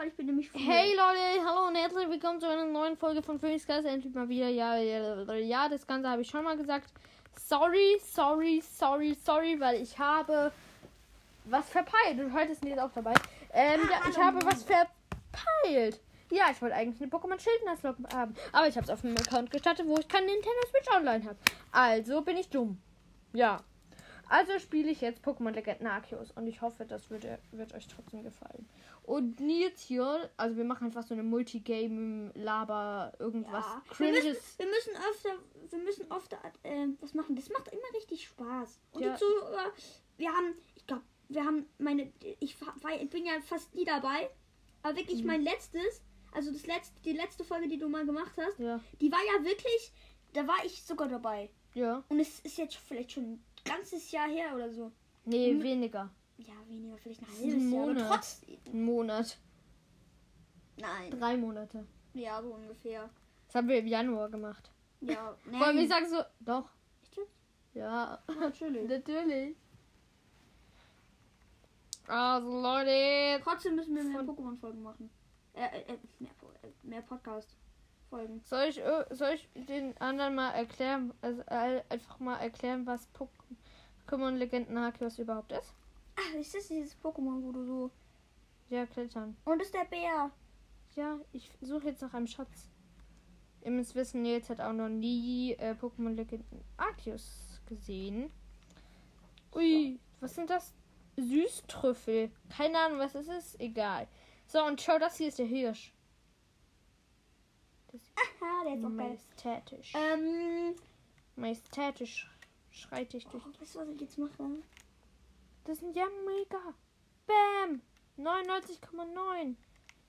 weil ich bin nämlich früher. Hey Leute, hallo und herzlich willkommen zu einer neuen Folge von Phoenix Geist. Endlich mal wieder. Ja, ja, ja, das Ganze habe ich schon mal gesagt. Sorry, sorry, sorry, sorry, weil ich habe was verpeilt. Und heute ist Nils auch dabei. Ähm, ja, ich habe was verpeilt. Ja, ich wollte eigentlich eine Pokémon Schildnasslok haben. Aber ich habe es auf einem Account gestartet, wo ich keinen Nintendo Switch Online habe. Also bin ich dumm. Ja. Also spiele ich jetzt Pokémon Legenden Arceus. Und ich hoffe, das wird, wird euch trotzdem gefallen. Und Nils hier, also wir machen einfach so eine Multigame-Laber, irgendwas Ja. Wir Cringes. müssen, wir müssen öfter, wir müssen öfter äh, was machen. Das macht immer richtig Spaß. Und Ja. die Zuhörer, wir haben, ich glaube, wir haben meine, ich war, ich bin ja fast nie dabei, aber wirklich Mhm. mein letztes, also das letzte, die letzte Folge, die du mal gemacht hast, Ja, die war ja wirklich, da war ich sogar dabei. ja. Und es ist jetzt vielleicht schon ganzes Jahr her oder so. Nee, Mhm. weniger. Ja, weniger, vielleicht ein ist ein halbes Jahr. Aber Monat. Ein Monat. Nein. Drei Monate. Ja, so ungefähr. Das haben wir im Januar gemacht. Ja, Wollen wir nein. sagen so. Doch. Echt? Ja, Natürlich. natürlich. Also Leute. Trotzdem müssen wir mehr Pokémon-Folgen machen. Äh, äh, äh, mehr, Po- Podcast-Folgen. Soll ich, soll ich den anderen mal erklären, also äh, einfach mal erklären, was Pokémon Legenden Arceus überhaupt ist? Ah, ist das dieses Pokémon, wo du so. Ja, klettern. Und ist der Bär. Ja, ich suche jetzt nach einem Schatz. Ihr müsst wissen, Nils hat auch noch nie äh, Pokémon Legenden Arceus gesehen. Ui, was sind das? Süßtrüffel. Keine Ahnung, was es ist. Egal. So, und schau, das hier ist der Hirsch. Das Aha, der ist auch geil. majestätisch. Ähm. Majestätisch schreitig Oh, durch. weißt du, was ich jetzt mache? Das sind ja mega. Bam. 99,9.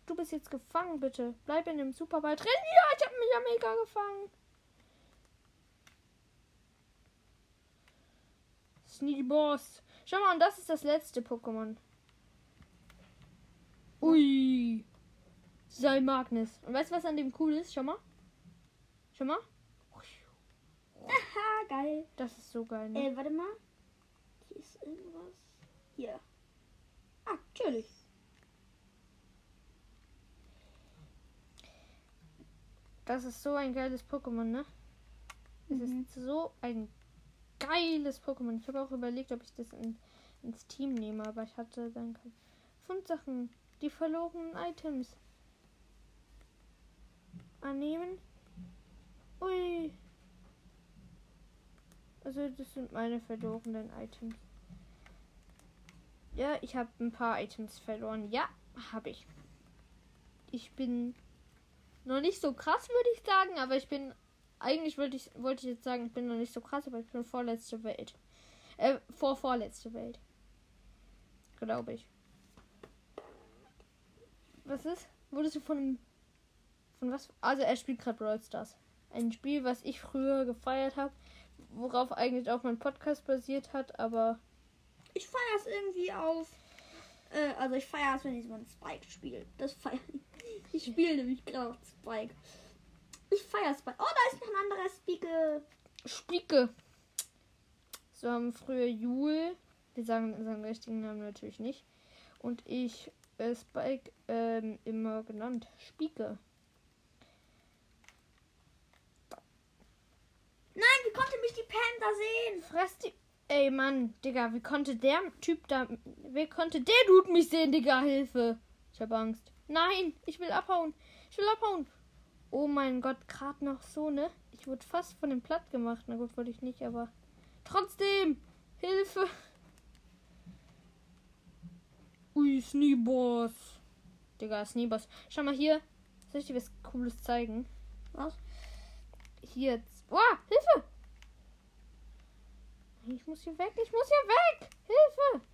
Du bist jetzt gefangen, bitte. Bleib in dem Superball drin. Ja, ich habe mich ja mega gefangen. Sneaky Boss. Schau mal, und das ist das letzte Pokémon. Ui. Sei Magnus. Und weißt du, was an dem cool ist? Schau mal. Schau mal. Aha, geil. Das ist so geil, ne? Äh, warte mal. Hier ist irgendwas. Hier. Ah, natürlich. Das ist so ein geiles Pokémon, ne? Es Mhm. ist so ein geiles Pokémon. Ich habe auch überlegt, ob ich das in, ins Team nehme, aber ich hatte dann keine Fundsachen. Die verlorenen Items. Annehmen. Ui. Also das sind meine verlorenen Items. Ja, ich habe ein paar Items verloren. Ja, habe ich. Ich bin noch nicht so krass, würde ich sagen, aber ich bin eigentlich wollte ich wollte ich jetzt sagen, ich bin noch nicht so krass, aber ich bin vorletzte Welt. Äh, vor vorletzte Welt. Glaube ich. Was ist? Wurdest du von einem- von was? Also er spielt gerade Brawl Stars. Ein Spiel, was ich früher gefeiert habe, worauf eigentlich auch mein Podcast basiert hat, aber Ich feiere es irgendwie auf. Äh, also ich feiere es, wenn ich so einen Spike spiele. Das feiere ich. Ich spiele nämlich gerade Spike. Ich feiere Spike. Oh, da ist noch ein anderer Spike. Spieke. So haben früher Jule, wir sagen seinen richtigen Namen natürlich nicht, und ich äh, Spike ähm, immer genannt. Spieke. Nein, wie konnte mich die Panda sehen? Fress die. Ey Mann, Digga, wie konnte der Typ da. Wie konnte der Dude mich sehen, Digga? Hilfe. Ich hab Angst. Nein, ich will abhauen. Ich will abhauen. Oh mein Gott, gerade noch so, ne? Ich wurde fast von dem platt gemacht. Na gut, wollte ich nicht, aber. Trotzdem! Hilfe! Ui, Sneeboss. Digga, Sneeboss. Schau mal hier. Soll ich dir was Cooles zeigen? Was? Hier. Oh, Hilfe! Ich muss hier weg. Ich muss hier weg. Hilfe!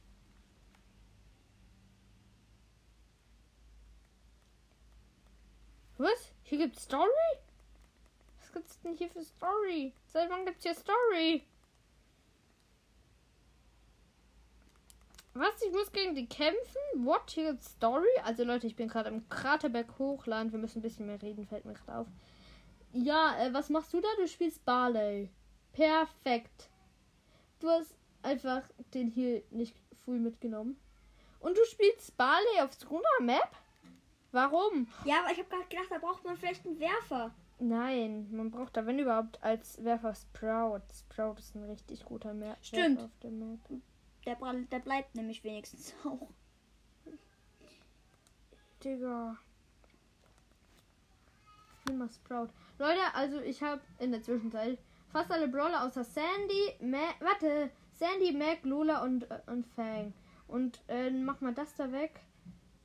Was? Hier gibt's Story? Was gibt's denn hier für Story? Seit wann gibt's hier Story? Was? Ich muss gegen die kämpfen? What? Hier gibt's Story? Also Leute, ich bin gerade im Kraterberg Hochland. Wir müssen ein bisschen mehr reden, fällt mir gerade auf. Ja, äh, was machst du da? Du spielst Barley. Perfekt. Du hast einfach den hier nicht früh mitgenommen. Und du spielst Barley auf Skruna Map? Warum? Ja, aber ich habe gerade gedacht, da braucht man vielleicht einen Werfer. Nein, man braucht da, wenn überhaupt, als Werfer Sprout. Sprout ist ein richtig guter Mer Stimmt. Werfer auf der Map. Der, der bleibt nämlich wenigstens auch. Digga. Nimm mal Sprout. Leute, also ich habe in der Zwischenzeit fast alle Brawler außer Sandy, Ma warte, Sandy, Mac, Lola und, äh, und Fang. Und äh, mach mal das da weg.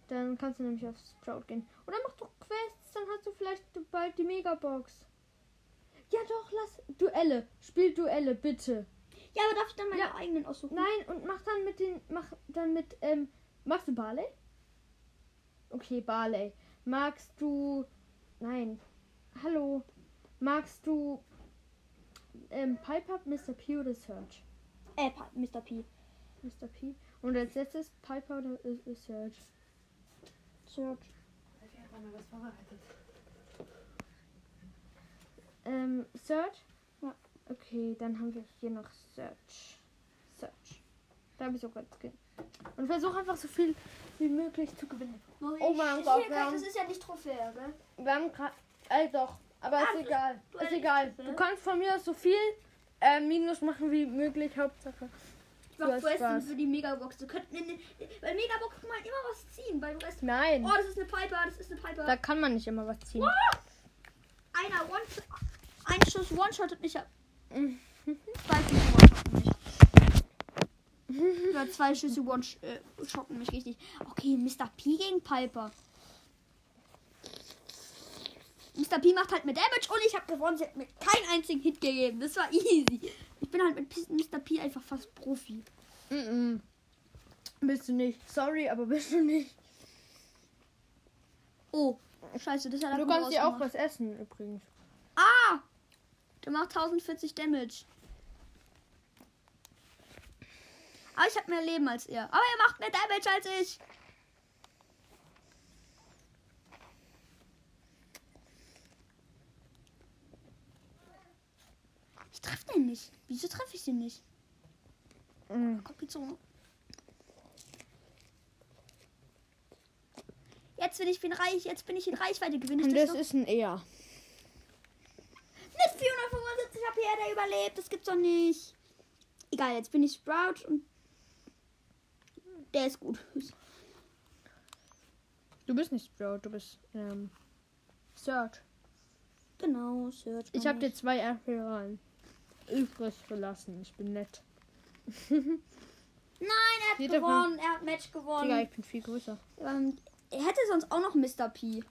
Dann kannst du nämlich auf Sprout gehen. Oder mach doch Quests, dann hast du vielleicht bald die Megabox. Ja doch, lass Duelle. Spiel Duelle, bitte. Ja, aber darf ich dann meine Ja. eigenen aussuchen? Nein, und mach dann mit den. Mach dann mit. Ähm, magst du Barley? Okay, Barley. Magst du. Nein. Hallo. Magst du. Ähm, Piper, Mr. P oder Search? Äh, Pa- Mr. P. Mr. P. Und als letztes Piper oder äh, äh, Search? Search. Ähm, Search? Ja. Okay, dann haben wir hier noch Search. Search. Da habe ich sogar Skin. Und versuch einfach so viel wie möglich zu gewinnen. Oh mein Gott, Das ist ja nicht Trophäe, gell? Wir haben gerade. Äh, doch. Aber ist egal. Ist egal. Du kannst von mir so viel äh, Minus machen wie möglich. Hauptsache. Ich Du mach hast Quests für die Megabox. Du könnt, in, bei Megabox kann man immer was ziehen, du weißt, Nein. oh, das ist eine Piper, das ist eine Piper. Da kann man nicht immer was ziehen. Einer One ein Schuss One-Shottet mich ab. Zwei Schüsse One-Shotten mich. Oder zwei Schüsse One-Shotten mich richtig. Okay, Mr. P gegen Piper. Mr. P macht halt mit Damage und ich habe gewonnen. Sie hat mir keinen einzigen Hit gegeben. Das war easy. Ich bin halt mit Mr. P einfach fast Profi. Mhm. Bist du nicht. Sorry, aber bist du nicht. Oh, scheiße, das hat er Du kannst dir auch was essen übrigens. Ah! Der macht 1040 Damage. Aber ich habe mehr Leben als er. Aber er macht mehr Damage als ich. Treffe den nicht. Wieso treffe ich den nicht? Mhm. Kommt die Zone. Jetzt bin ich bin reich, jetzt bin ich in Reichweite. Gewinne ich Und das ist ein eher. Mit 475 HP hat er überlebt. Das gibt's doch nicht. Egal, jetzt bin ich Sprout und der ist gut. Du bist nicht Sprout, du bist ähm, Search. Genau, Search. Ich habe dir zwei Erfahrungen übrig gelassen. Ich bin nett. Nein, er hat Jeder gewonnen. Er hat Match Digga, gewonnen. ich bin viel größer. Ähm, er hätte sonst auch noch Mr. P.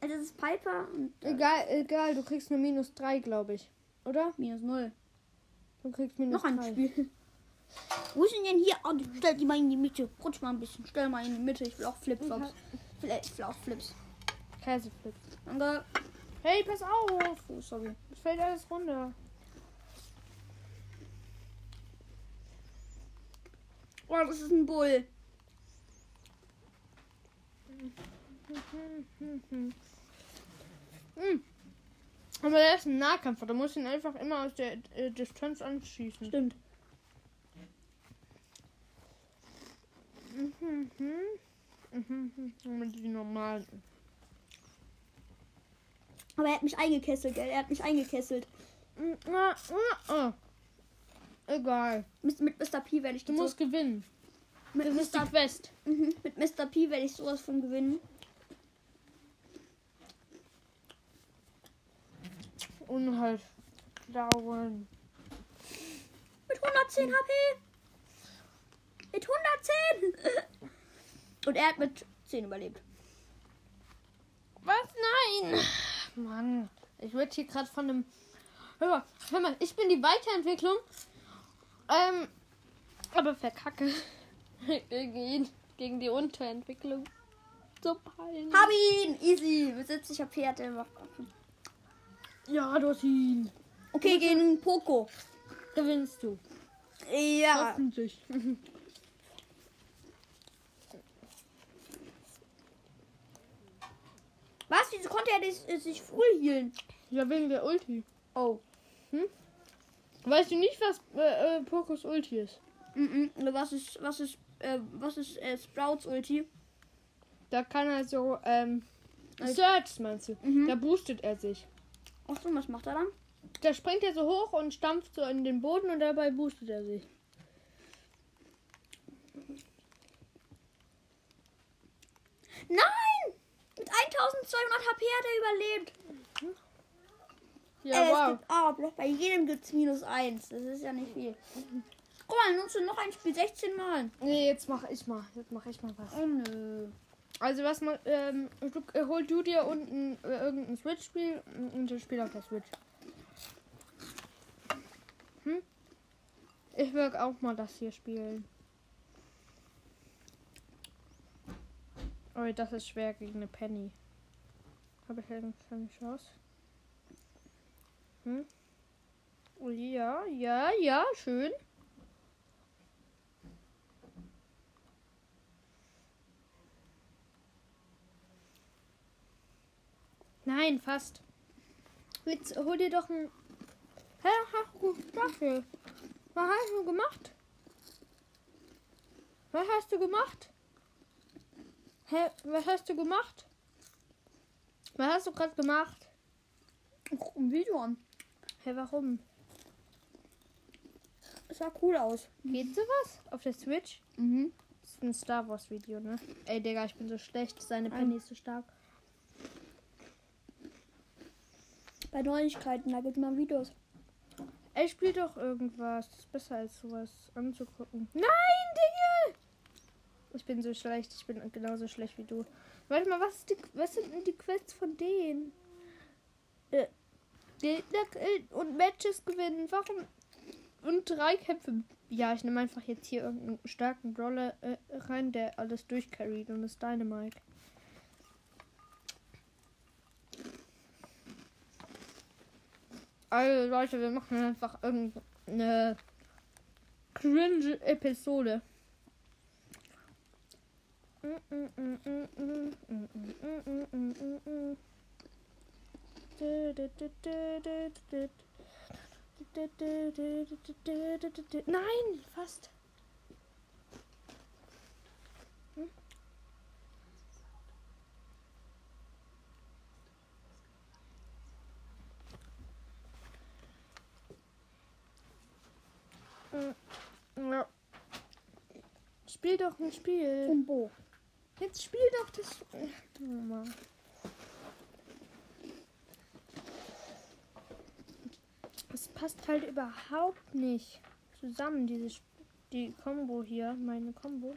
Also das ist Piper und äh, Egal, egal, du kriegst nur minus drei, glaube ich. Oder? minus null. Du kriegst minus Noch ein drei. Spiel. Wo ist denn hier? Oh, stell die mal in die Mitte. Rutsch mal ein bisschen. Stell mal in die Mitte. Ich will auch Flipflops. Ich will, ich will auch Flips. Käseflip. Danke. Hey, pass auf! Oh, sorry. Es fällt alles runter. Oh, das ist ein Bull. Aber er ist ein Nahkämpfer. Du musst ihn einfach immer aus der äh, Distanz anschießen. Stimmt. Mit die normalen. Aber er hat mich eingekesselt, gell? Er hat mich eingekesselt. Mhm. Egal. Mit, mit Mr. P werde ich Du musst gewinnen. mit, Das ist die Mr. Quest. Mhm, mit Mr. P werde ich sowas von gewinnen. Und halt dauern. Mit 110 HP. Mit 110. Und er hat mit 10 überlebt. Was? Nein! Mann, ich werde hier gerade von einem. Hör mal, hör mal, ich bin die Weiterentwicklung. Ähm, aber verkacke. gegen, gegen die Unterentwicklung. So peinlich. Hab ihn! Easy. Mit 70 HP hat er gemacht. Ja, du hast ihn. Okay, gegen Poco. Gewinnst du. Ja. Hoffentlich. Was? Wieso konnte er sich full healen? Ja, wegen der Ulti. Oh. Weißt du nicht, was äh, äh, Pokos Ulti ist? Mhm. Was ist, was ist, äh, was ist äh, Sprouts Ulti? Da kann er so, ähm, Search meinst du? Mhm. Da boostet er sich. Ach so, was macht er dann? Da springt er so hoch und stampft so in den Boden und dabei boostet er sich. Nein! Mit 1200 HP hat er überlebt. Ja, Äh, es wow. gibt, ah, bloß bei jedem gibt es minus 1. Das ist ja nicht viel. Guck mal, nutzt du noch ein Spiel 16 Mal. Nee, jetzt mach ich mal. Jetzt mach ich mal was. Oh nö. Also was man, ähm, du, äh, hol du dir unten äh, irgendein Switch-Spiel und das Spiel auf der Switch. Hm? Ich will auch mal das hier spielen. Oh, das ist schwer gegen eine Penny. Habe ich eigentlich keine Chance? Hm? Ja, ja, ja, schön. Nein, fast. Jetzt hol dir doch ein. Hä, ha, gut, dafür. Was hast du gemacht? Was hast du gemacht? Hä, was hast du gemacht? Was hast du gerade gemacht? Guck ein Video an. Hä, warum? Es sah cool aus. Geht sowas? Auf der Switch? Mhm. Das ist ein Star Wars Video, ne? Ey, Digga, ich bin so schlecht. Seine Penny ist so stark. Bei Neuigkeiten, da gibt man Videos. Ey, spiel doch irgendwas. Das ist besser als sowas anzugucken. Nein, Digga! Ich bin so schlecht. Ich bin genauso schlecht wie du. Warte mal, was, ist die, was sind denn die Quests von denen? Äh, Gegner killen und Matches gewinnen. Warum? Und drei Kämpfe. Ja, ich nehme einfach jetzt hier irgendeinen starken Brawler äh, rein, der alles durchcarried und ist Dynamite. Also Leute, wir machen einfach irgendeine cringe Episode. Nein, fast. Ja. Spiel doch ein Spiel. Jetzt spiel doch das. Ach, Mama. Es passt halt überhaupt nicht zusammen, diese die Combo hier, meine Combo.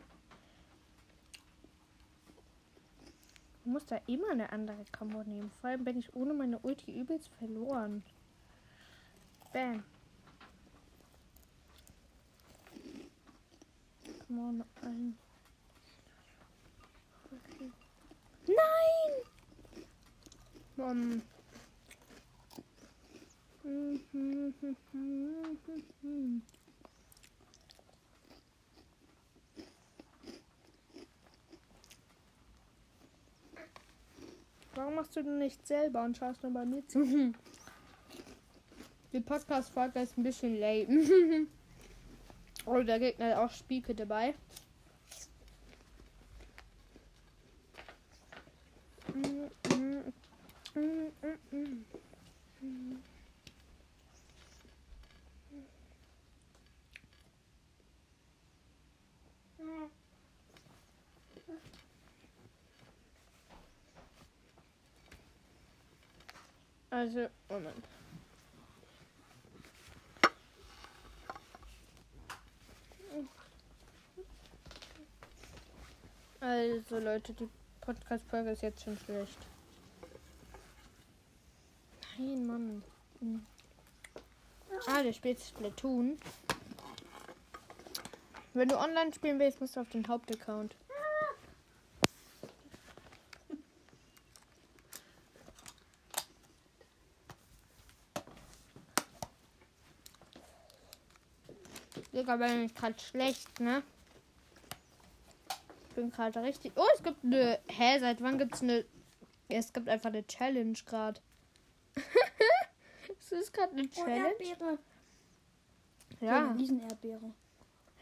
Ich muss da immer eine andere Combo nehmen. Vor allem bin ich ohne meine Ulti übelst verloren. Bam. Come on, ein. Nein! Mann. Warum machst du denn nicht selber und schaust nur bei mir zu? Die Podcast-Folge ist ein bisschen lame. oh, der Gegner hat auch Spieke dabei. Also, Moment. Also Leute, die Podcast-Folge ist jetzt schon schlecht. Nein, Mann. Hm. Ah, der spielt Splatoon. Wenn du online spielen willst, musst du auf den Hauptaccount. Digga, bin ich gerade schlecht, ne? Ich bin gerade richtig. Oh, es gibt eine. Hä, seit wann gibt's eine. Es gibt einfach eine Challenge gerade. es ist gerade eine Oh, Challenge. Erdbeere. Ja. Eine Riesenerdbeere.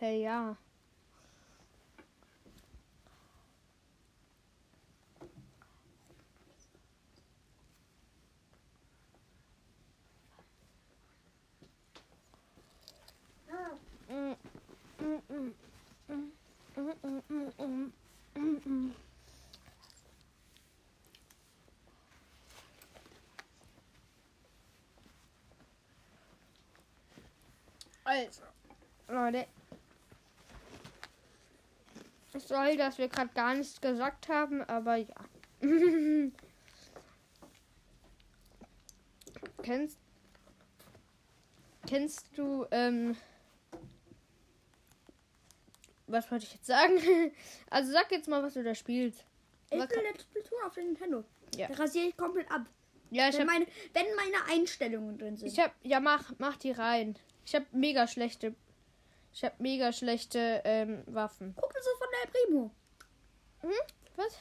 Hey, ja. Also, Leute, Sorry, dass wir gerade gar nichts gesagt haben, aber ja. kennst, kennst du, ähm, was wollte ich jetzt sagen? Also sag jetzt mal, was du da spielst. Ich Was will jetzt Splatoon auf Nintendo. Ja. Da rasiere ich komplett ab. Ja, ich Wenn hab, meine, wenn meine Einstellungen drin sind. ich hab, ja mach, mach die rein. Ich hab mega schlechte, ich hab mega schlechte ähm, Waffen. Kumpel so von der Primo. Hm? Was?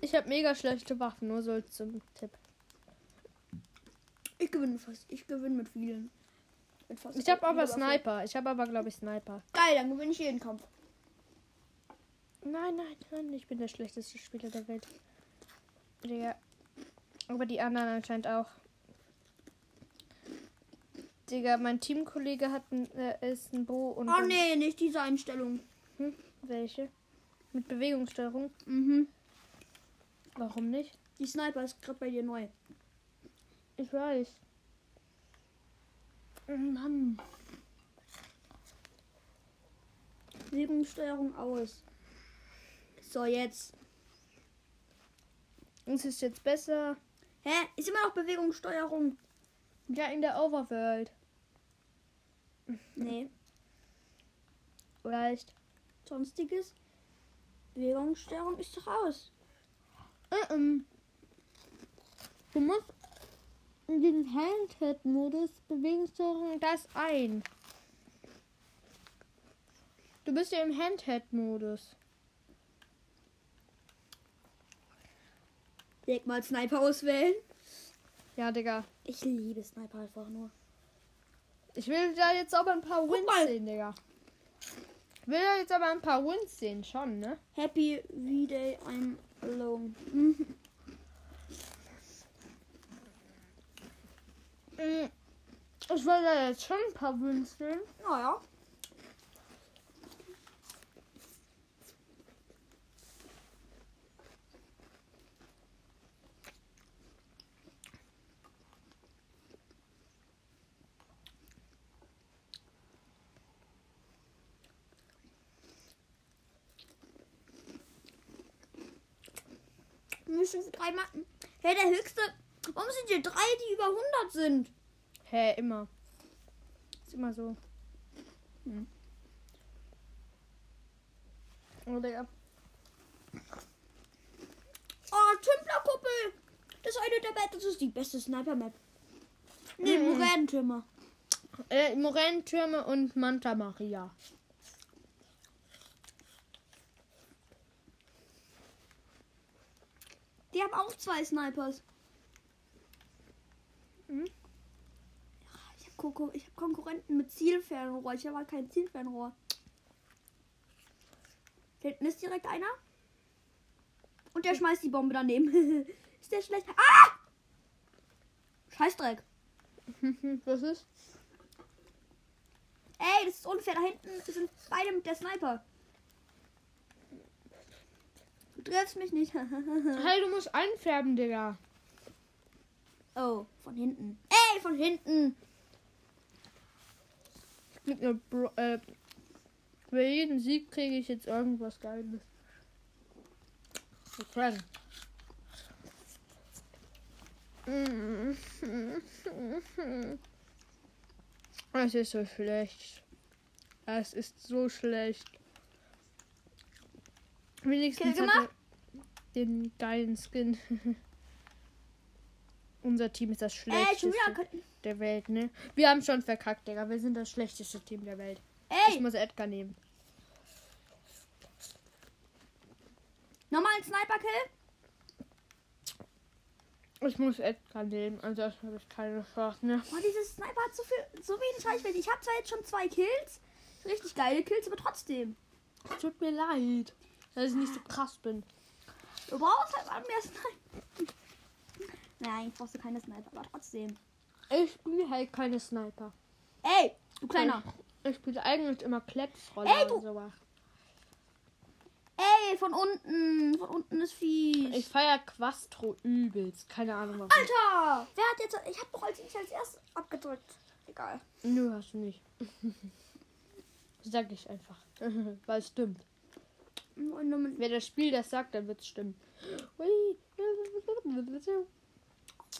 Ich hab mega schlechte Waffen, nur so zum Tipp. Ich gewinne fast. Ich gewinne mit vielen. Mit Ich habe aber Waffe. Sniper. Ich habe aber, glaube ich, Sniper. Geil, dann gewinne ich jeden Kampf. Nein, nein, nein. Ich bin der schlechteste Spieler der Welt. Digga. Aber die anderen anscheinend auch. Digga, mein Teamkollege hat ein, äh, ist ein Bo und. Oh nee, nicht diese Einstellung. Hm? Welche? Mit Bewegungssteuerung? Mhm. Warum nicht? Die Sniper ist gerade bei dir neu. Ich weiß. Oh Mann. Bewegungssteuerung aus. So, jetzt. Ist es jetzt besser? Hä? Ist immer noch Bewegungssteuerung. Ja, in der Overworld. Nee. Vielleicht. Sonstiges. Bewegungssteuerung ist doch aus. Äh, ähm. Du musst in den Handheld-Modus Bewegungssteuerung das ein. Du bist ja im Handheld-Modus. Leg mal Sniper auswählen. Ja, Digga. Ich liebe Sniper einfach nur. Ich will da jetzt aber ein paar Wins mal. sehen, Digga. Ich will jetzt aber ein paar Wins sehen, schon, ne? Happy V-Day, I'm alone. Mhm. Mm, Ich will da jetzt schon ein paar Wins sehen. Naja. Müssen drei Matten. Hey, der höchste. Warum sind hier drei, die über 100 sind? Hä, immer. Ist immer so. Hm. Oh, Digga. Oh, Tümplerkuppel. Das ist eine der Map. Das ist die beste Sniper-Map. Nee, Mhm. Moränentürme. Äh, Moränentürme und Manta Maria. Die haben auch zwei Snipers. Mhm. Ich habe Koko hab Konkurrenten mit Zielfernrohr. Ich habe halt kein Zielfernrohr. Da hinten ist direkt einer. Und der schmeißt die Bombe daneben. ist der schlecht? Ah! Scheißdreck. Was ist? Ey, das ist unfair. Da hinten sind beide mit der Sniper. Du triffst mich nicht. Hey, du musst einfärben, Digga. oh, von hinten. Ey, von hinten. Mit einer Bro äh, für jeden Sieg kriege ich jetzt irgendwas Geiles. Okay. Es ist so schlecht. Es ist so schlecht. Wenigstens Kill gemacht? den geilen Skin. Unser Team ist das Ey, schlechteste wieder. der Welt, ne? Wir haben schon verkackt, Digga. Wir sind das schlechteste Team der Welt. Ich Ey, muss Edgar nehmen. nochmal ein Sniper-Kill. Ich muss Edgar nehmen, ansonsten habe ich keine Chance, ne? Oh, dieses Sniper hat so viel, so wenig Reichweite. Ich habe zwar jetzt schon zwei Kills, richtig geile Kills, aber trotzdem. Tut mir leid, dass ich nicht so krass bin. Du brauchst halt mal mehr Sniper. Nein, brauchst du keine Sniper, aber trotzdem. Ich spiele halt keine Sniper. Ey, du kleiner. Ich spiele eigentlich immer Klecksrolle Ey, du- sowas. Ey, von unten. Von unten ist fies. Ich feier Quastro übelst. Keine Ahnung warum. Alter! Wer hat jetzt. Ich hab doch als ich als erstes abgedrückt. Egal. Nö, hast du nicht. Sag ich einfach. Weil es stimmt. Und Wer das Spiel das sagt, dann wird es stimmen. Ui.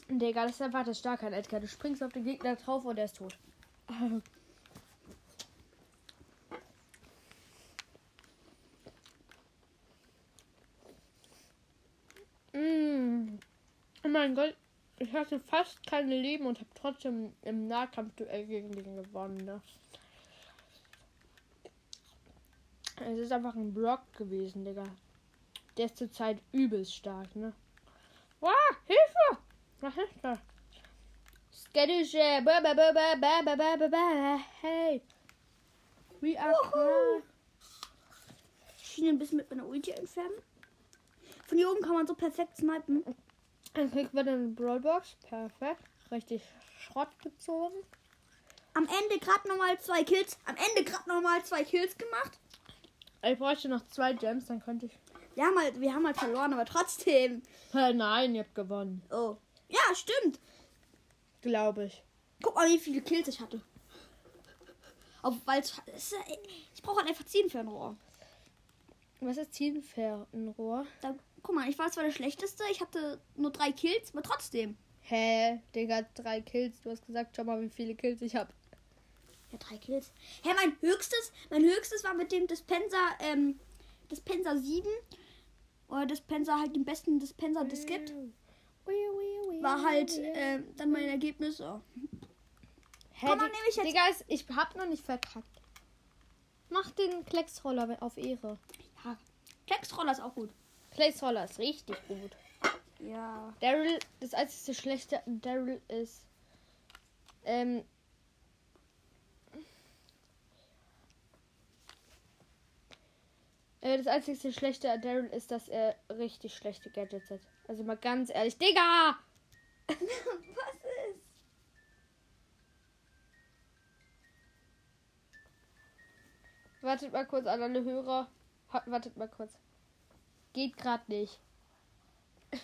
Digga, das ist einfach das Starke an Edgar. Du springst auf den Gegner drauf und er ist tot. Mm. Oh mein Gott, ich hatte fast keine Leben und habe trotzdem im Nahkampfduell gegen den gewonnen. Ne? Es ist einfach ein Block gewesen, Digga. Der ist zurzeit übelst stark, ne? Wow, Hilfe! Was ist das? Skadusche. Hey. We are Uhu. Ich ein bisschen mit meiner Ulti entfernen. Von hier oben kann man so perfekt snipen. Dann kriegt man eine Brawlbox. Perfekt. Richtig Schrott gezogen. Am Ende gerade nochmal zwei Kills. Am Ende gerade nochmal zwei Kills gemacht. Ich bräuchte noch zwei Gems, dann könnte ich. Wir haben halt, wir haben halt verloren, aber trotzdem. Äh, nein, ihr habt gewonnen. Oh. Ja, stimmt. Glaube ich. Guck mal, wie viele Kills ich hatte. Auf, weil äh, ich brauche halt einfach 10 für ein Rohr. Was ist Zielfair ein Rohr? Da, guck mal, ich war zwar der Schlechteste, ich hatte nur drei Kills, aber trotzdem. Hä? Digga, drei Kills. Du hast gesagt, schau mal, wie viele Kills ich habe. Ja, drei Kills. Hä, mein höchstes, mein höchstes war mit dem Dispenser, ähm, Dispenser 7. Oder Dispenser halt den besten Dispenser, das gibt. War halt, ähm, dann mein Ergebnis so. Hä, Komm, dann Di- nehme ich jetzt- Digga, ich hab noch nicht verkackt. Mach den Klecksroller auf Ehre. Ja. Klecksroller ist auch gut. Klecksroller ist richtig gut. Ja. Daryl, das einzige Schlechte Daryl ist, ähm, äh, das einzige Schlechte an Daryl ist, dass er richtig schlechte Gadgets hat. Also mal ganz ehrlich, Digga! Was ist? Wartet mal kurz an alle Hörer. Ha- Wartet mal kurz. Geht grad nicht.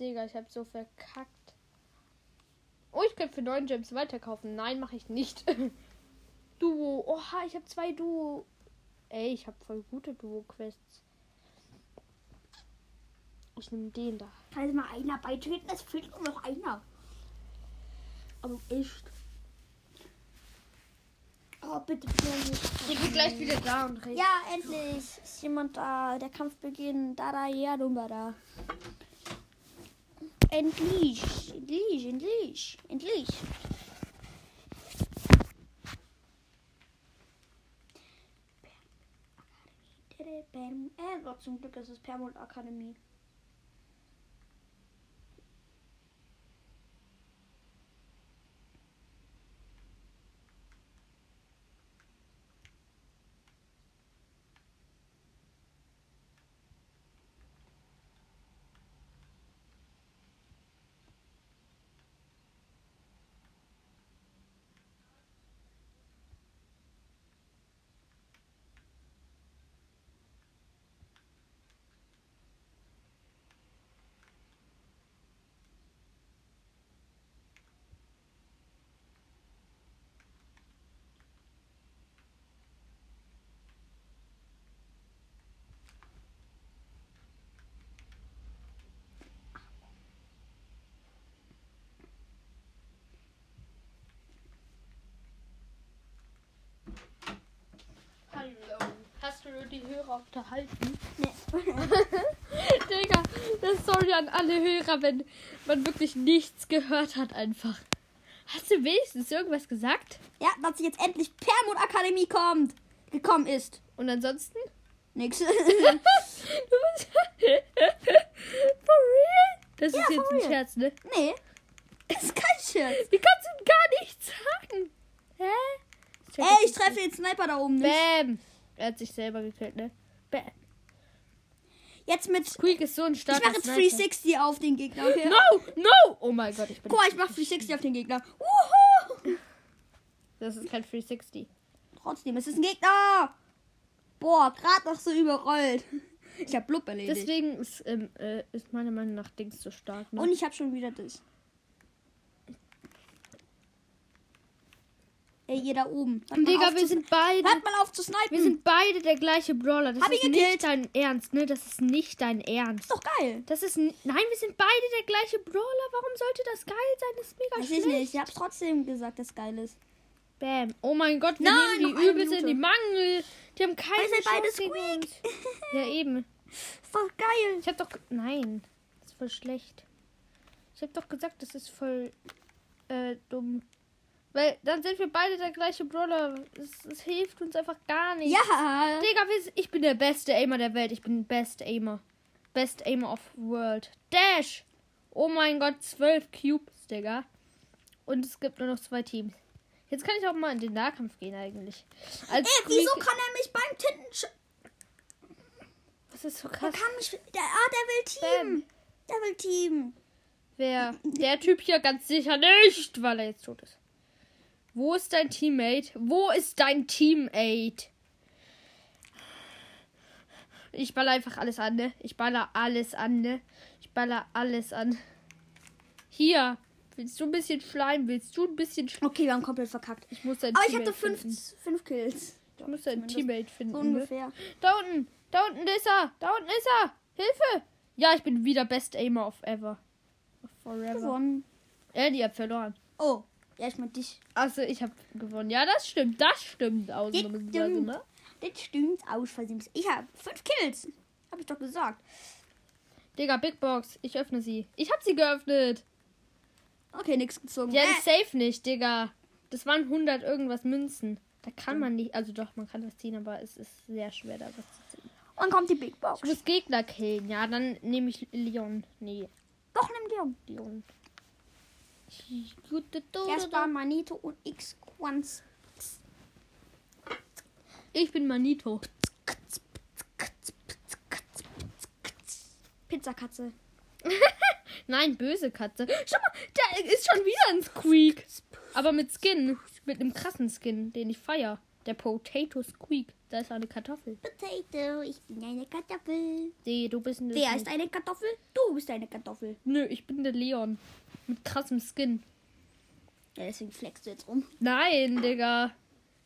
Digga, ich hab so verkackt. Oh, ich kann für 9 Gems weiterkaufen. Nein, mache ich nicht. Duo. Oha, ich habe zwei Duo. Ey, ich habe voll gute Duo-Quests. Ich nehme den da. Kann jetzt mal einer beitreten? Es fehlt nur noch einer. Aber echt. Oh, bitte, bitte. Ich bin gleich wieder da und rede. Ja, endlich ist jemand da. Der Kampf beginnt. Da, da, ja, dumba, da. Endlich. Endlich, endlich. Endlich. Äh, Gott, zum Glück ist es Permut Akademie. Hallo. Hast du die Hörer unterhalten? Nee. Digga, das sorry an alle Hörer, wenn man wirklich nichts gehört hat einfach. Hast du wenigstens irgendwas gesagt? ja, dass jetzt endlich Permut Akademie kommt. Gekommen ist. Und ansonsten? Nix. For real? Das Ja, ist jetzt ein real. Scherz, ne? nee. Ist kein Scherz. Wie kannst du gar nichts sagen? Hä? check Ey, das ich treffe den Sniper da oben nicht. Bam! Er hat sich selber gekillt, ne? Jetzt mit. Squeak ist so ein Ich starker mache jetzt Sniper. 360 auf den Gegner, okay? No! No! Oh mein Gott, ich bin. Guck mal, ich mache 360 auf den Gegner. Wuhu! Das ist kein 360. Trotzdem, es ist ein Gegner. Boah, gerade noch so überrollt. Ich hab Blub erledigt. Deswegen ist, ähm, äh, ist meiner Meinung nach Dings so stark. Ne? Und ich hab schon wieder das. Ey, ihr da oben. Hört Digga, wir sind beide. Hört mal auf zu snipen. Wir sind beide der gleiche Brawler. Das Hab ist ich nicht dein Ernst, ne? Das ist nicht dein Ernst. ist doch geil. Das ist. Nein, wir sind beide der gleiche Brawler. Warum sollte das geil sein? Das ist mega Weiß schlecht. ich nicht. Ich hab's trotzdem gesagt, dass geil ist. Bam. Oh mein Gott, wir Nein, nehmen die übelst in die Mangel. Die haben keine beide Chance gegen uns. Ja, eben. ist doch geil. Ich hab doch. Nein. Das ist voll schlecht. Ich hab doch gesagt, das ist voll äh, dumm. Weil dann sind wir beide der gleiche Brawler. Es, es hilft uns einfach gar nicht. Ja. Digga, ich bin der beste Aimer der Welt. Ich bin Best Aimer. Best Aimer of World. Dash! Oh mein Gott, 12 Cubes, Digga. Und es gibt nur noch zwei Teams. Jetzt kann ich auch mal in den Nahkampf gehen eigentlich. Als Ey, wieso kann er mich beim Tintensch... Was ist so krass? kann mich... Der, ah, der will Team. Der will Team. Wer? Der Typ hier ganz sicher nicht, weil er jetzt tot ist. Wo ist dein Teammate? Wo ist dein Teammate? Ich baller einfach alles an, ne? Ich baller alles an, ne? Ich baller alles an. Hier. Willst du ein bisschen Schleim? Willst du ein bisschen Schleim? Okay, wir haben komplett verkackt. Ich muss dein Aber ich Teammate hatte fünf, finden. fünf Kills. Ich muss dein Teammate finden. So ne? ungefähr. Da unten. Da unten ist er. Da unten ist er. Hilfe. Ja, ich bin wieder Best Aimer of ever. Forever. Gewonnen. Äh, die hat verloren. Oh. Ja, ich mein dich. Also ich habe gewonnen. Ja, das stimmt. Das stimmt. Das Ausnahmsweise, stimmt. ne? Das stimmt aus Versehen. Ich habe fünf Kills. Hab ich doch gesagt. Digga, Big Box. Ich öffne sie. Ich habe sie geöffnet. Okay, nix gezogen. Ja, Äh, ist safe nicht, Digga. Das waren 100 irgendwas Münzen. Da kann man nicht. Also doch, man kann das ziehen, aber es ist sehr schwer, da was zu ziehen. Und kommt die Big Box. Ich muss Gegner killen. Ja, dann nehme ich Leon. Nee, Doch, nimm Leon. Leon. Erstmal Manito und X-Quans. Ich bin Manito. Pizzakatze. Nein, böse Katze. Schau mal, da ist schon wieder ein Squeak. Aber mit Skin. Mit einem krassen Skin, den ich feier. Der Potato Squeak. Da ist eine Kartoffel. Potato, ich bin eine Kartoffel. Nee, du bist ein. Wer ist eine Kartoffel? Du bist eine Kartoffel. Nö, ich bin der Leon. Mit krassem Skin. Ja, deswegen flexst du jetzt rum. Nein, Digga.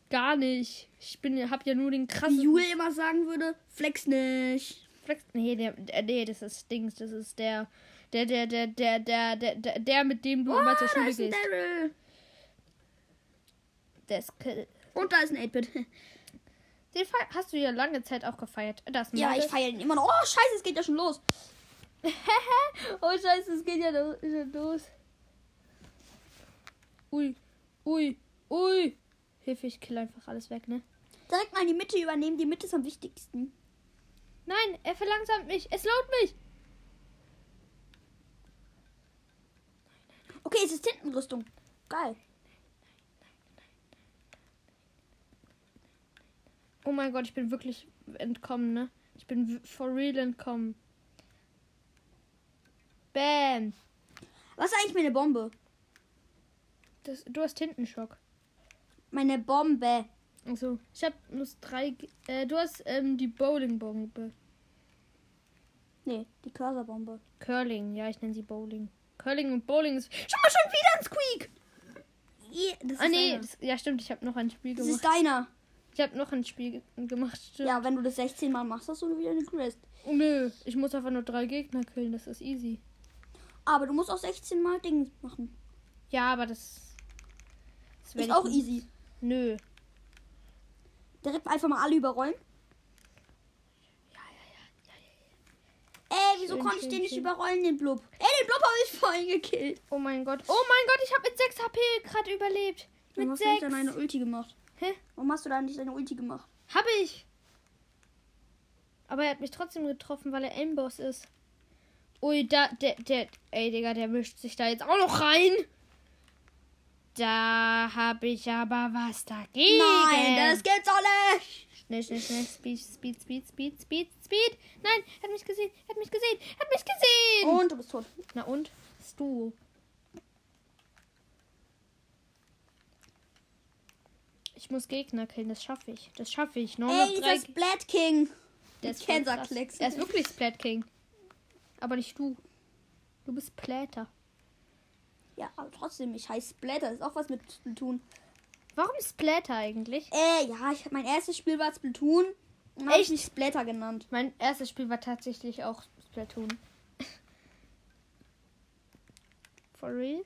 Gar nicht. Ich bin, hab ja nur den Wie krassen. Jule immer sagen würde, flex nicht. Flex. Nee, der, der, nee, das ist Dings. Das ist der. Der, der, der, der, der, der, der, der mit dem du Oh, immer zur da Schule ist ein gehst. Daryl. Der ist Kill. Und da ist ein 8-Bit. Den fe- hast du ja lange Zeit auch gefeiert. Das Ja, ich feiere ihn immer noch. Oh, scheiße, es geht ja schon los. oh scheiße, es geht ja schon los. Ui, ui, ui. Hilfe, ich kill einfach alles weg, ne? Direkt mal die Mitte übernehmen. Die Mitte ist am wichtigsten. Nein, er verlangsamt mich. Es laut mich. Okay, es ist Tintenrüstung. Geil. Oh mein Gott, ich bin wirklich entkommen, ne? Ich bin for real entkommen. Bam. Was ist eigentlich meine Bombe? Das, du hast Tintenschock. Meine Bombe. Also, ich hab nur drei. Äh, du hast ähm, die Bowling-Bombe. Nee, die Cursorbombe. Curling, ja, ich nenne sie Bowling. Curling und Bowling ist. Schau mal, schon wieder ein Squeak! Ja, das Ah, ist nee, das, ja, stimmt, ich habe noch ein Spiel Das gemacht. ist deiner. Ich habe noch ein Spiel ge- gemacht, stimmt. Ja, wenn du das 16 Mal machst, hast du wieder eine Quest. Nö, ich muss einfach nur drei Gegner killen, das ist easy. Aber du musst auch 16 Mal Dings machen. Ja, aber das. Das Ist ich auch easy. Nö. Direkt einfach mal alle überrollen. Ja, ja, ja. Ey, wieso Schön, konnte ich schön, den nicht schön. überrollen, den Blub? Ey, den Blub habe ich vorhin gekillt. Oh mein Gott. Oh mein Gott, ich habe mit 6 HP gerade überlebt. Warum Mit hast du nicht 6. dann eine Ulti gemacht? Hä? Warum hast du da nicht deine Ulti gemacht? Hab ich. Aber er hat mich trotzdem getroffen, weil er Aimboss ist. Ui, da, der, der, ey, Digga, der mischt sich da jetzt auch noch rein. Da hab ich aber was dagegen. Nein, das geht's doch nicht. Schnell, schnell, schnell. Speed, Speed, Speed, Speed, Speed, Speed. Nein, er hat mich gesehen, er hat mich gesehen, er hat mich gesehen. Und du bist tot. Na und? Bist du? Ich muss Gegner killen, das schaffe ich. Das schaffe ich. Ey, noch dieser drei. Splat King. Der ist voll Kansas krass. Klecks. Er ist wirklich Splat King. Aber nicht du. Du bist Pläter. Ja, aber trotzdem, ich heiße Splatter. Ist auch was mit Splatoon. Warum Splatter eigentlich? Äh, ja, ich, mein erstes Spiel war Splatoon. Und habe ich Echt? mich Splatter genannt. Mein erstes Spiel war tatsächlich auch Splatoon. For real?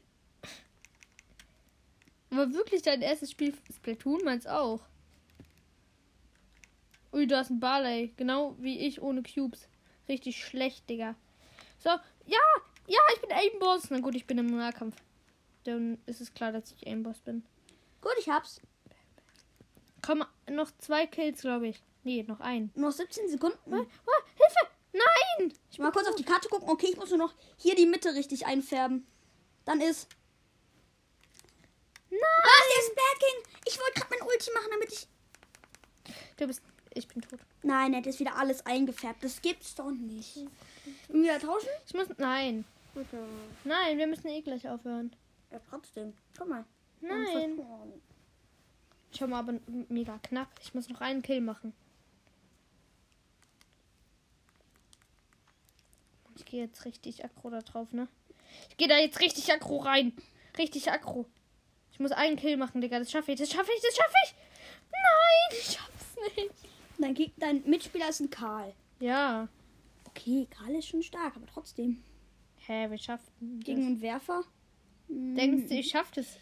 War wirklich dein erstes Spiel Splatoon? Meins auch. Ui, du hast ein Barley. Genau wie ich ohne Cubes. Richtig schlecht, Digga. So, ja, ja, ich bin Aimboss. Na gut, ich bin im Nahkampf. Dann ist es klar, dass ich Aimboss bin. Gut, ich hab's. Komm, noch zwei Kills, glaube ich. Nee, noch ein. Noch 17 Sekunden. Ah, Hilfe! Nein! Ich mal kurz auf die Karte gucken. Okay, ich muss nur noch hier die Mitte richtig einfärben. Dann ist. Nein! Ah, der ist Backing. Ich wollte gerade mein Ulti machen, damit ich. Du bist. Ich bin tot. Nein, er hat jetzt wieder alles eingefärbt. Das gibt's doch nicht. Wieder tauschen? Ich muss. Nein. Nein, wir müssen eh gleich aufhören. Ja, trotzdem. Guck mal. Nein. Schau mal, aber mega knapp. Ich muss noch einen Kill machen. Ich gehe jetzt richtig aggro da drauf, ne? Ich gehe da jetzt richtig aggro rein. Richtig aggro. Ich muss einen Kill machen, Digga. Das schaffe ich. Das schaffe ich. Das schaffe ich. Nein, ich schaff's nicht. Dein, dein Mitspieler ist ein Karl. Ja. Okay, Karl ist schon stark, aber trotzdem. Hä, wir schaffen. Gegen einen Werfer. Hm, Denkst du, ich schaff das?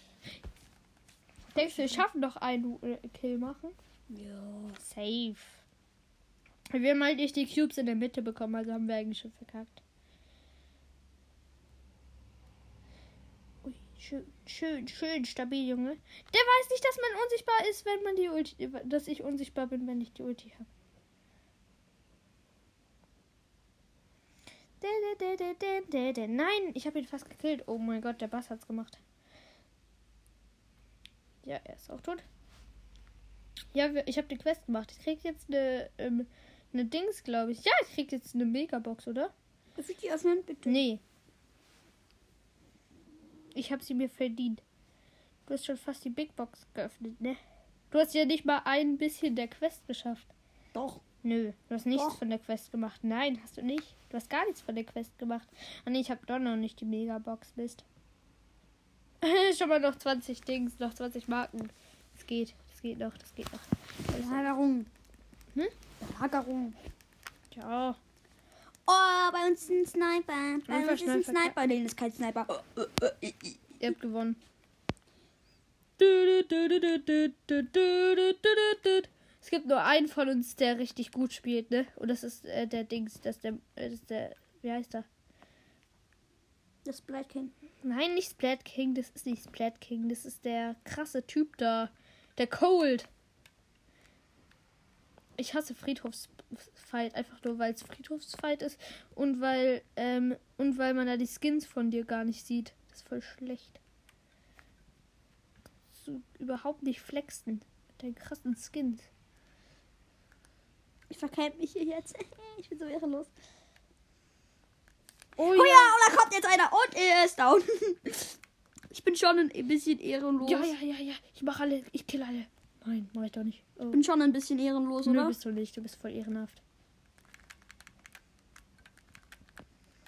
Denkst du, ich schaffe noch einen äh, Kill machen? Ja. Safe. Wir haben halt nicht die Cubes in der Mitte bekommen, also haben wir eigentlich schon verkackt. Ui, schön, schön, schön stabil, Junge. Der weiß nicht, dass man unsichtbar ist, wenn man die Ulti, dass ich unsichtbar bin, wenn ich die Ulti habe. Nein, ich habe ihn fast gekillt. Oh mein Gott, der Bass hat's gemacht. Ja, er ist auch tot. Ja, ich habe die Quest gemacht. Ich krieg jetzt eine, ähm, eine Dings, glaube ich. Ja, ich krieg jetzt eine Megabox, oder? Darf ich die öffnen, bitte? Nee. Ich habe sie mir verdient. Du hast schon fast die Big Box geöffnet, ne? Du hast ja nicht mal ein bisschen der Quest geschafft. Doch. Nö, du hast nichts Doch. von der Quest gemacht. Nein, hast du nicht. Du hast gar nichts von der Quest gemacht. Ah nee, ich habe doch noch nicht die Megabox, Mist. schon mal noch 20 Dings, noch 20 Marken. Es geht, es geht noch, das geht noch. Also, Lagerung. Hm? Lagerung. ja, Oh, bei uns ist ein Sniper. Bei uns ist ein Sniper. Nee, das ist kein Sniper. ihr habt gewonnen. Es gibt nur einen von uns, der richtig gut spielt, ne? Und das ist äh, der Dings, das ist der, äh, das ist der, wie heißt er? Das Black King. Nein, nicht Splat King, das ist nicht Splat King, das ist der krasse Typ da. Der Cold. Ich hasse Friedhofsfight, einfach nur weil es Friedhofsfight ist und weil, ähm, und weil man da die Skins von dir gar nicht sieht. Das ist voll schlecht. So überhaupt nicht flexen mit deinen krassen Skins. Ich verkämpfe mich hier jetzt. Ich bin so ehrenlos. Oh, Oh ja, und da kommt jetzt einer und er ist down. Ich bin schon ein bisschen ehrenlos. Ja, ja, ja, ja. Ich mach alle, ich kill alle. Nein, mach ich doch nicht. Oh. Ich bin schon ein bisschen ehrenlos, Nö, oder? bist du nicht. Du bist voll ehrenhaft.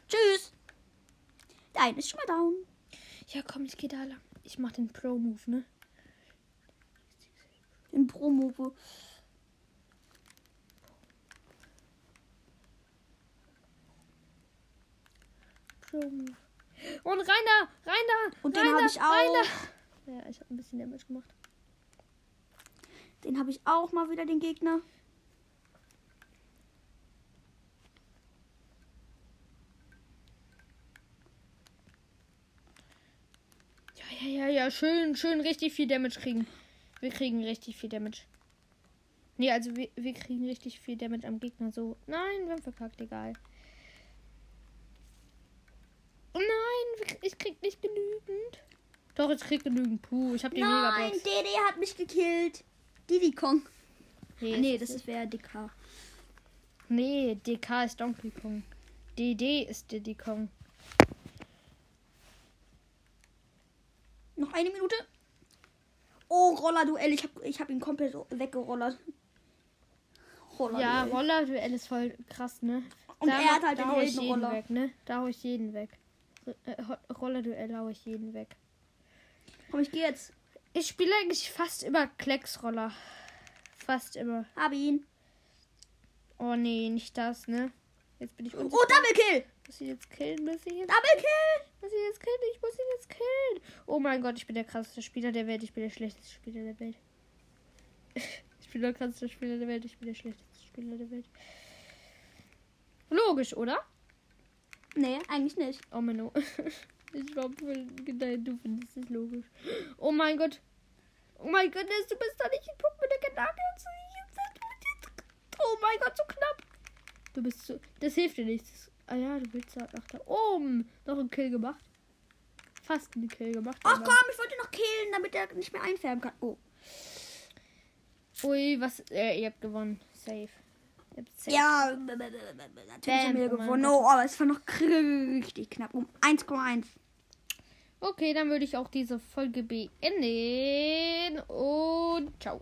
Tschüss. Der eine ist schon mal down. Ja, komm, ich geh da lang. Ich mach den Pro-Move, ne? Den Promo. Pro-Move. Und! Rein da! Und rein den habe ich auch. da. Ja, ich hab ein bisschen Damage gemacht. Den habe ich auch mal wieder, den Gegner. Ja, ja, ja, ja. Schön, schön richtig viel Damage kriegen. Wir kriegen richtig viel Damage. Nee, also wir, wir kriegen richtig viel Damage am Gegner. So. Nein, wir haben verkackt, egal. Oh nein, ich krieg nicht genügend. Doch, ich krieg genügend. Puh, ich hab die Nein, Megabox. DD hat mich gekillt. Diddy Kong. Nee, Ah, nee, das ist wer DK. Nee, DK ist Donkey Kong. DD ist Diddy Kong. Noch eine Minute. Oh, Roller-Duell. Ich habe ich hab ihn komplett weggerollert. Ja, Roller-Duell ist voll krass, ne? Und da, er hat halt da den Heldenroller. weg, ne? Da hau ich jeden weg. Äh, Roller-Duell hau ich jeden weg. Komm, ich gehe jetzt. Ich spiele eigentlich fast immer Klecksroller. Fast immer. Hab ihn. Oh nee, nicht das, ne? Jetzt bin ich Oh, unsicher. Double Kill. Muss ich jetzt killen? Muss ich jetzt, Double Kill. muss ich jetzt killen? Ich muss ihn jetzt killen. Oh mein Gott, ich bin der krasseste Spieler der Welt. Ich bin der schlechteste Spieler der Welt. Ich bin der krasseste Spieler der Welt. Ich bin der schlechteste Spieler der Welt. Logisch, oder? Nee, eigentlich nicht. Oh Menno. Ich glaube, du findest es logisch. Oh mein Gott. Oh mein Gott, du bist da nicht. Guck mir der Gedanke. Oh mein Gott, so knapp. Du bist so. Das hilft dir nichts. Ah ja, du willst da nach da oben. Noch einen Kill gemacht. Fast einen Kill gemacht. Ach komm, ich wollte noch killen, damit er nicht mehr einfärben kann. Oh. Ui, was. Äh, ihr habt gewonnen. Safe. Ja, natürlich haben wir oh gewonnen. Oh, aber es war noch richtig knapp. Um 1,1. Okay, dann würde ich auch diese Folge beenden. Und ciao.